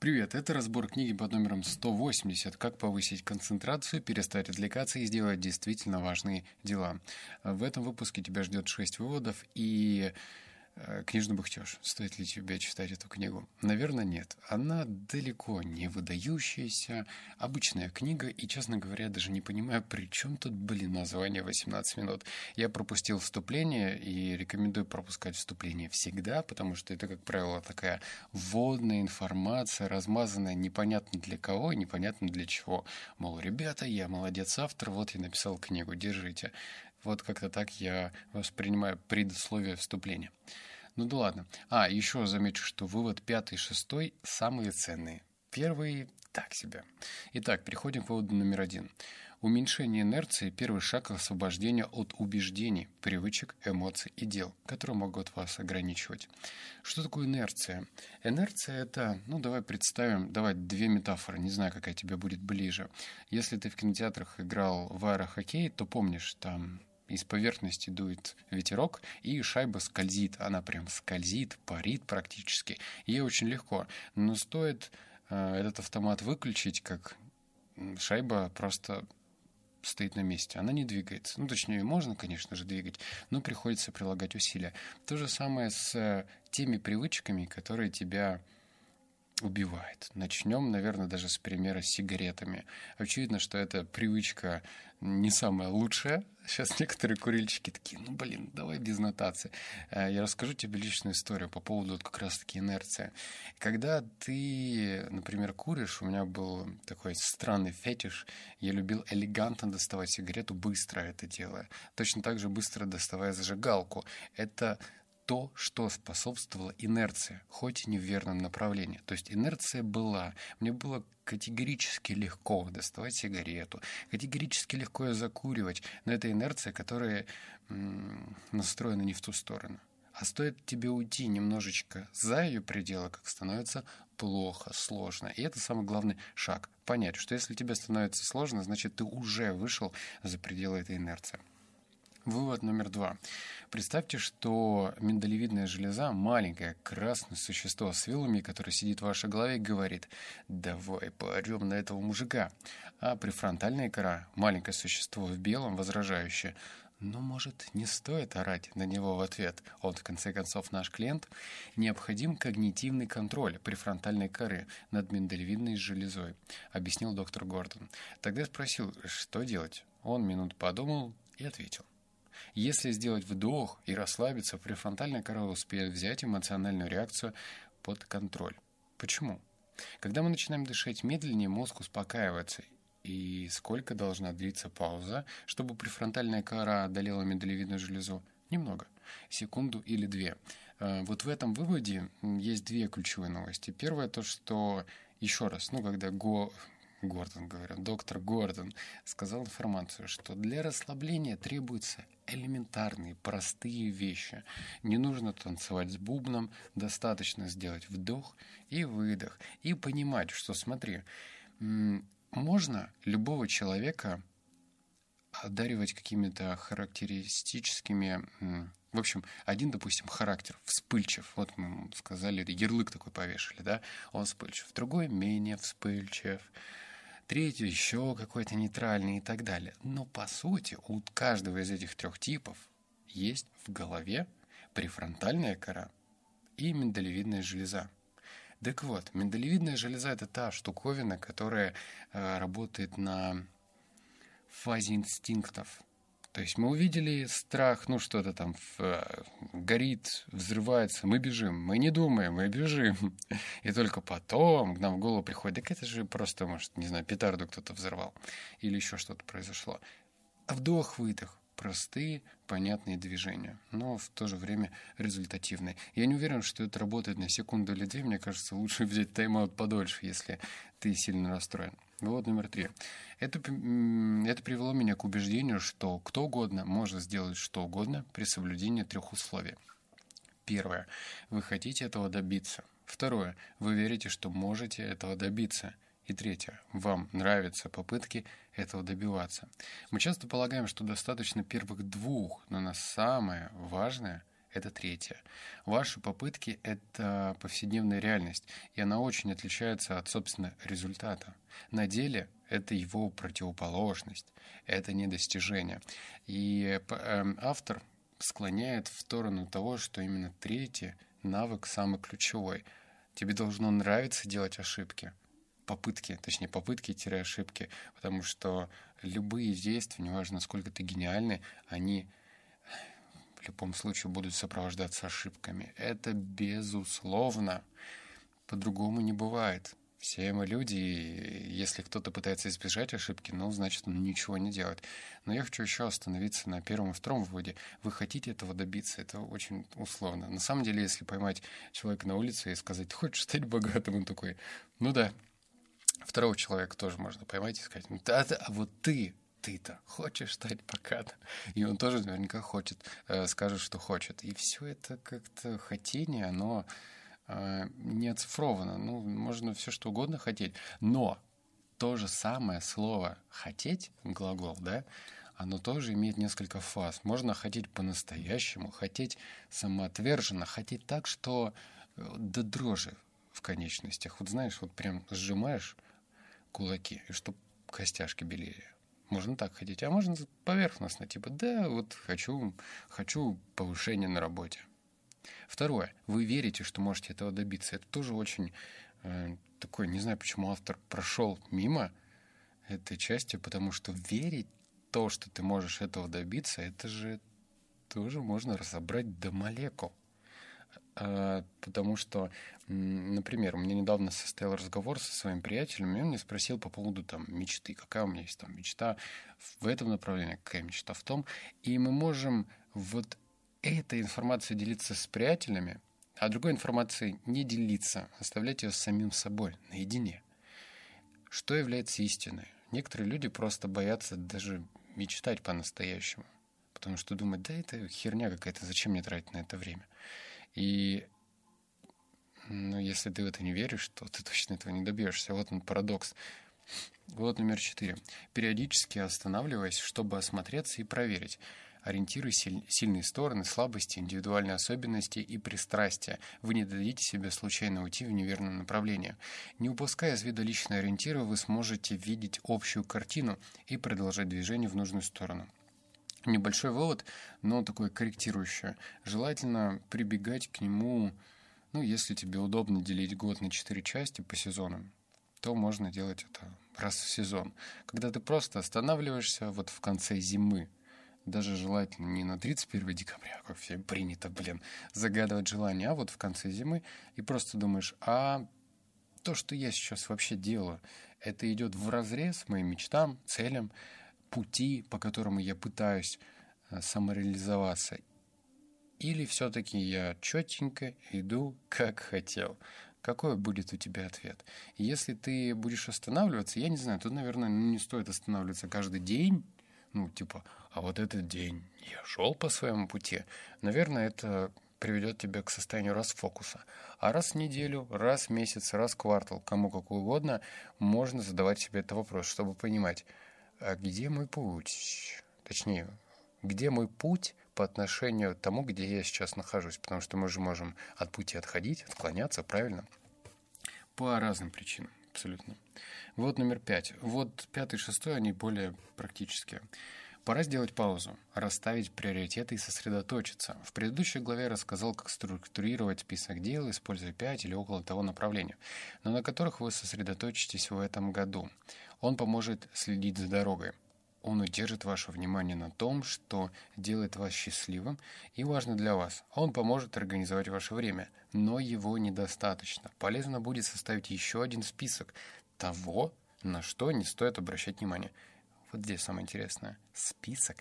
Привет, это разбор книги под номером 180 «Как повысить концентрацию, перестать отвлекаться и сделать действительно важные дела». В этом выпуске тебя ждет 6 выводов и книжный бухтеж. Стоит ли тебе читать эту книгу? Наверное, нет. Она далеко не выдающаяся, обычная книга, и, честно говоря, даже не понимаю, при чем тут, блин, название 18 минут. Я пропустил вступление и рекомендую пропускать вступление всегда, потому что это, как правило, такая вводная информация, размазанная непонятно для кого и непонятно для чего. Мол, ребята, я молодец автор, вот я написал книгу, держите. Вот как-то так я воспринимаю предусловие вступления. Ну да ладно. А, еще замечу, что вывод пятый и шестой самые ценные. Первый так себе. Итак, переходим к выводу номер один. Уменьшение инерции – первый шаг к освобождению от убеждений, привычек, эмоций и дел, которые могут вас ограничивать. Что такое инерция? Инерция – это, ну давай представим, давай две метафоры, не знаю, какая тебе будет ближе. Если ты в кинотеатрах играл в аэрохоккей, то помнишь, там из поверхности дует ветерок, и шайба скользит. Она прям скользит, парит практически. Ей очень легко. Но стоит э, этот автомат выключить, как шайба просто стоит на месте, она не двигается. Ну, точнее, можно, конечно же, двигать, но приходится прилагать усилия. То же самое с э, теми привычками, которые тебя убивает. Начнем, наверное, даже с примера с сигаретами. Очевидно, что эта привычка не самая лучшая. Сейчас некоторые курильщики такие, ну, блин, давай без нотации. Э, я расскажу тебе личную историю по поводу вот как раз-таки инерции. Когда ты, например, куришь, у меня был такой странный фетиш, я любил элегантно доставать сигарету, быстро это делая. Точно так же быстро доставая зажигалку. Это то, что способствовало инерции, хоть и не в верном направлении. То есть инерция была. Мне было категорически легко доставать сигарету, категорически легко ее закуривать, но это инерция, которая м- настроена не в ту сторону. А стоит тебе уйти немножечко за ее пределы, как становится плохо, сложно. И это самый главный шаг. Понять, что если тебе становится сложно, значит ты уже вышел за пределы этой инерции. Вывод номер два. Представьте, что миндалевидная железа, маленькое красное существо с вилами, которое сидит в вашей голове и говорит «давай поорем на этого мужика». А префронтальная кора, маленькое существо в белом, возражающее но, может, не стоит орать на него в ответ. Он, в конце концов, наш клиент. Необходим когнитивный контроль префронтальной коры над миндалевидной железой, объяснил доктор Гордон. Тогда спросил, что делать. Он минут подумал и ответил. Если сделать вдох и расслабиться, префронтальная кора успеет взять эмоциональную реакцию под контроль. Почему? Когда мы начинаем дышать медленнее, мозг успокаивается. И сколько должна длиться пауза, чтобы префронтальная кора одолела миндалевидную железу? Немного. Секунду или две. Э, вот в этом выводе есть две ключевые новости. Первое то, что еще раз, ну, когда го, Гордон, говорю, доктор Гордон сказал информацию, что для расслабления требуются элементарные, простые вещи. Не нужно танцевать с бубном, достаточно сделать вдох и выдох. И понимать, что, смотри, можно любого человека одаривать какими-то характеристическими... В общем, один, допустим, характер вспыльчив. Вот мы сказали, ярлык такой повешали, да? Он вспыльчив. Другой менее вспыльчив третий еще какой-то нейтральный и так далее. Но по сути у каждого из этих трех типов есть в голове префронтальная кора и миндалевидная железа. Так вот, миндалевидная железа – это та штуковина, которая э, работает на фазе инстинктов. То есть мы увидели страх, ну что-то там э, горит, взрывается, мы бежим, мы не думаем, мы бежим. И только потом к нам в голову приходит, так это же просто, может, не знаю, петарду кто-то взорвал или еще что-то произошло. А вдох-выдох, простые, понятные движения, но в то же время результативные. Я не уверен, что это работает на секунду или две. Мне кажется, лучше взять тайм-аут подольше, если ты сильно расстроен. Вывод номер три. Это, это привело меня к убеждению, что кто угодно может сделать что угодно при соблюдении трех условий. Первое. Вы хотите этого добиться. Второе. Вы верите, что можете этого добиться. И третье. Вам нравятся попытки этого добиваться. Мы часто полагаем, что достаточно первых двух, но на самое важное – Это третье. Ваши попытки — это повседневная реальность, и она очень отличается от, собственно, результата. На деле это его противоположность, это недостижение. И эм, автор склоняет в сторону того, что именно третий навык самый ключевой. Тебе должно нравиться делать ошибки, попытки, точнее попытки-ошибки, потому что любые действия, неважно, насколько ты гениальный, они в любом случае будут сопровождаться ошибками. Это безусловно. По-другому не бывает. Все мы люди, и если кто-то пытается избежать ошибки, ну, значит, он ничего не делает. Но я хочу еще остановиться на первом и втором выводе. Вы хотите этого добиться, это очень условно. На самом деле, если поймать человека на улице и сказать, ты хочешь стать богатым, он такой, ну да. Второго человека тоже можно поймать и сказать, ну а вот ты, ты-то хочешь стать богатым? И он тоже наверняка хочет, э, скажет, что хочет. И все это как-то хотение, оно а, не оцифровано. Ну, можно все что угодно хотеть. Но то же самое слово «хотеть», глагол, да, оно тоже имеет несколько фаз. Можно хотеть по-настоящему, хотеть самоотверженно, хотеть так, что э, до дрожи в конечностях. Вот знаешь, вот прям сжимаешь кулаки, и чтобы костяшки белее. Можно так хотеть, а можно поверхностно, типа, да, вот хочу, хочу повышения на работе. Второе. Вы верите, что можете этого добиться. Это тоже очень э, такой, не знаю, почему автор прошел мимо этой части, потому что верить то, что ты можешь этого добиться, это же тоже можно разобрать до молекул. А, потому что, например, у меня недавно состоял разговор со своим приятелем, и он меня спросил по поводу там мечты, какая у меня есть там мечта в этом направлении, какая мечта в том. И мы можем вот этой информацией делиться с приятелями, а другой информацией не делиться, оставлять ее самим собой, наедине. Что является истиной? Некоторые люди просто боятся даже мечтать по-настоящему, потому что думают, да это херня какая-то, зачем мне тратить на это время? И ну, если ты в это не веришь, то ты точно этого не добьешься. Вот он парадокс. Вот номер четыре. Периодически останавливаясь, чтобы осмотреться и проверить, Ориентируй сильные стороны, слабости, индивидуальные особенности и пристрастия. Вы не дадите себе случайно уйти в неверном направлении. Не упуская из вида личные ориентиры, вы сможете видеть общую картину и продолжать движение в нужную сторону. Небольшой вывод, но такой корректирующий. Желательно прибегать к нему, ну, если тебе удобно делить год на четыре части по сезонам, то можно делать это раз в сезон. Когда ты просто останавливаешься вот в конце зимы, даже желательно не на 31 декабря, как все принято, блин, загадывать желание, а вот в конце зимы, и просто думаешь, а то, что я сейчас вообще делаю, это идет в разрез моим мечтам, целям, пути, по которому я пытаюсь э, самореализоваться, или все-таки я четенько иду, как хотел. Какой будет у тебя ответ? Если ты будешь останавливаться, я не знаю, тут, наверное, не стоит останавливаться каждый день, ну, типа, а вот этот день я шел по своему пути, наверное, это приведет тебя к состоянию расфокуса. А раз в неделю, раз в месяц, раз в квартал, кому как угодно, можно задавать себе этот вопрос, чтобы понимать, где мой путь? Точнее, где мой путь по отношению к тому, где я сейчас нахожусь? Потому что мы же можем от пути отходить, отклоняться, правильно? По разным причинам, абсолютно. Вот номер пять. Вот пятый и шестой, они более практические. Пора сделать паузу, расставить приоритеты и сосредоточиться. В предыдущей главе я рассказал, как структурировать список дел, используя пять или около того направления, но на которых вы сосредоточитесь в этом году. Он поможет следить за дорогой. Он удержит ваше внимание на том, что делает вас счастливым и важно для вас. Он поможет организовать ваше время, но его недостаточно. Полезно будет составить еще один список того, на что не стоит обращать внимание. Вот здесь самое интересное. Список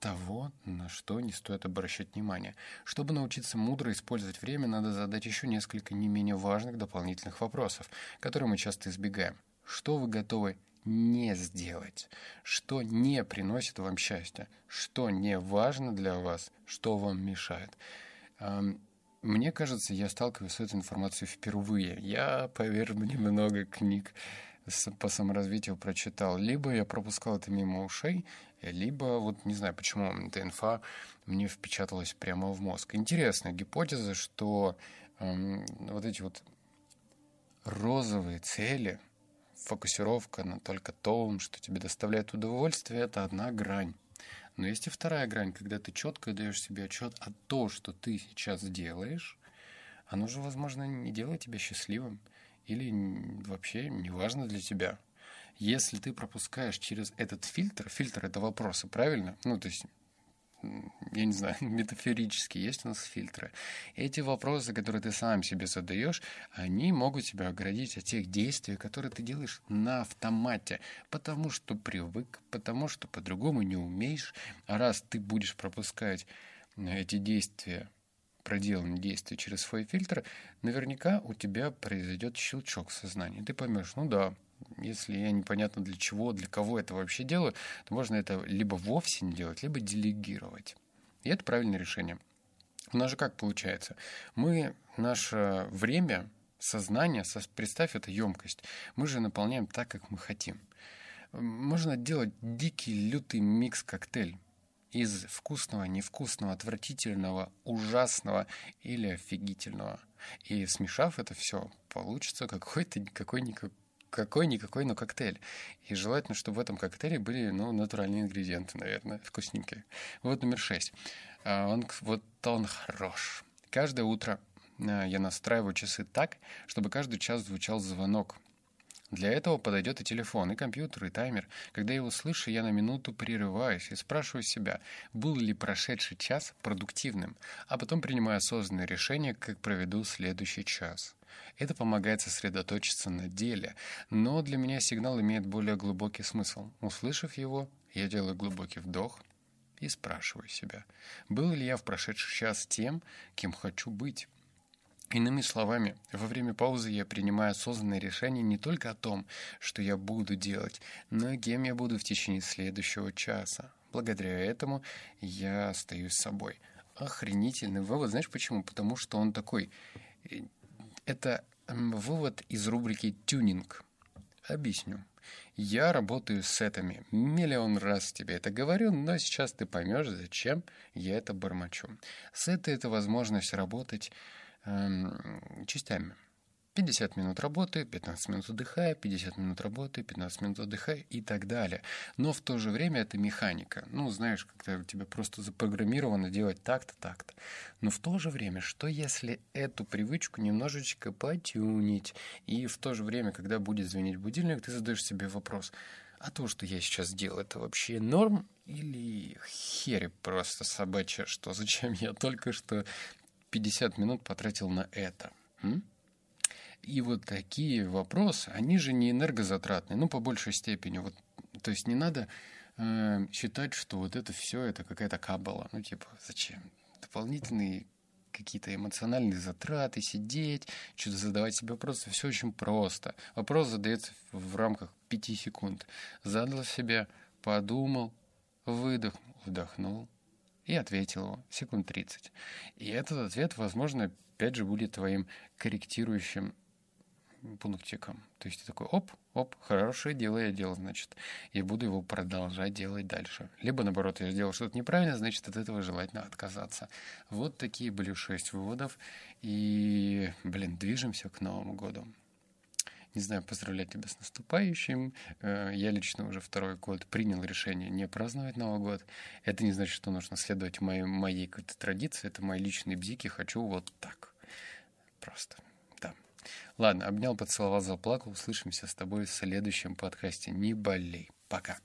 того, на что не стоит обращать внимание. Чтобы научиться мудро использовать время, надо задать еще несколько не менее важных дополнительных вопросов, которые мы часто избегаем. Что вы готовы не сделать? Что не приносит вам счастья? Что не важно для вас? Что вам мешает? Мне кажется, я сталкиваюсь с этой информацией впервые. Я, поверь мне, много книг по саморазвитию прочитал, либо я пропускал это мимо ушей, либо вот не знаю, почему эта инфа мне впечаталась прямо в мозг. Интересная гипотеза, что эм, вот эти вот розовые цели, фокусировка на только том, что тебе доставляет удовольствие, это одна грань. Но есть и вторая грань, когда ты четко даешь себе отчет о том, что ты сейчас делаешь, оно же, возможно, не делает тебя счастливым или вообще не важно для тебя. Если ты пропускаешь через этот фильтр, фильтр это вопросы, правильно? Ну, то есть я не знаю, метафорически есть у нас фильтры. Эти вопросы, которые ты сам себе задаешь, они могут тебя оградить от тех действий, которые ты делаешь на автомате, потому что привык, потому что по-другому не умеешь. А раз ты будешь пропускать эти действия проделанные действия через свой фильтр, наверняка у тебя произойдет щелчок в сознании. Ты поймешь, ну да, если я непонятно для чего, для кого это вообще делаю, то можно это либо вовсе не делать, либо делегировать. И это правильное решение. У нас же как получается? Мы наше время, сознание, представь это емкость, мы же наполняем так, как мы хотим. Можно делать дикий, лютый микс-коктейль из вкусного, невкусного, отвратительного, ужасного или офигительного. И смешав это все, получится какой-то какой-никакой какой-никакой, но коктейль. И желательно, чтобы в этом коктейле были, ну, натуральные ингредиенты, наверное, вкусненькие. Вот номер шесть. А, он, вот он хорош. Каждое утро а, я настраиваю часы так, чтобы каждый час звучал звонок для этого подойдет и телефон, и компьютер, и таймер. Когда я его слышу, я на минуту прерываюсь и спрашиваю себя, был ли прошедший час продуктивным, а потом принимаю осознанное решение, как проведу следующий час. Это помогает сосредоточиться на деле, но для меня сигнал имеет более глубокий смысл. Услышав его, я делаю глубокий вдох и спрашиваю себя, был ли я в прошедший час тем, кем хочу быть. Иными словами, во время паузы я принимаю осознанное решение не только о том, что я буду делать, но и кем я буду в течение следующего часа. Благодаря этому я остаюсь собой. Охренительный вывод. Знаешь почему? Потому что он такой... Это вывод из рубрики «Тюнинг». Объясню. Я работаю с сетами. Миллион раз тебе это говорю, но сейчас ты поймешь, зачем я это бормочу. Сеты — это возможность работать Эм, частями. 50 минут работы, 15 минут отдыхая, 50 минут работы, 15 минут отдыхая и так далее. Но в то же время это механика. Ну, знаешь, когда у тебя просто запрограммировано делать так-то, так-то. Но в то же время, что если эту привычку немножечко потюнить, и в то же время, когда будет звонить будильник, ты задаешь себе вопрос, а то, что я сейчас делаю, это вообще норм или херь просто собачья, что зачем я только что 50 минут потратил на это. М? И вот такие вопросы, они же не энергозатратные, ну, по большей степени. Вот, то есть не надо э, считать, что вот это все это какая-то кабала. Ну, типа, зачем? Дополнительные какие-то эмоциональные затраты, сидеть, что-то задавать себе вопросы. Все очень просто. Вопрос задается в рамках пяти секунд. Задал себе, подумал, выдохнул, вдохнул, и ответил его секунд 30. И этот ответ, возможно, опять же будет твоим корректирующим пунктиком. То есть такой, оп, оп, хорошее дело я делал, значит, и буду его продолжать делать дальше. Либо, наоборот, я сделал что-то неправильно, значит, от этого желательно отказаться. Вот такие были шесть выводов. И, блин, движемся к Новому году. Не знаю, поздравлять тебя с наступающим. Э, я лично уже второй год принял решение не праздновать Новый год. Это не значит, что нужно следовать моей, моей какой-то традиции. Это мои личные бзики. Хочу вот так. Просто. Ладно, обнял, поцеловал, заплакал. Услышимся с тобой в следующем подкасте. Не болей. Пока.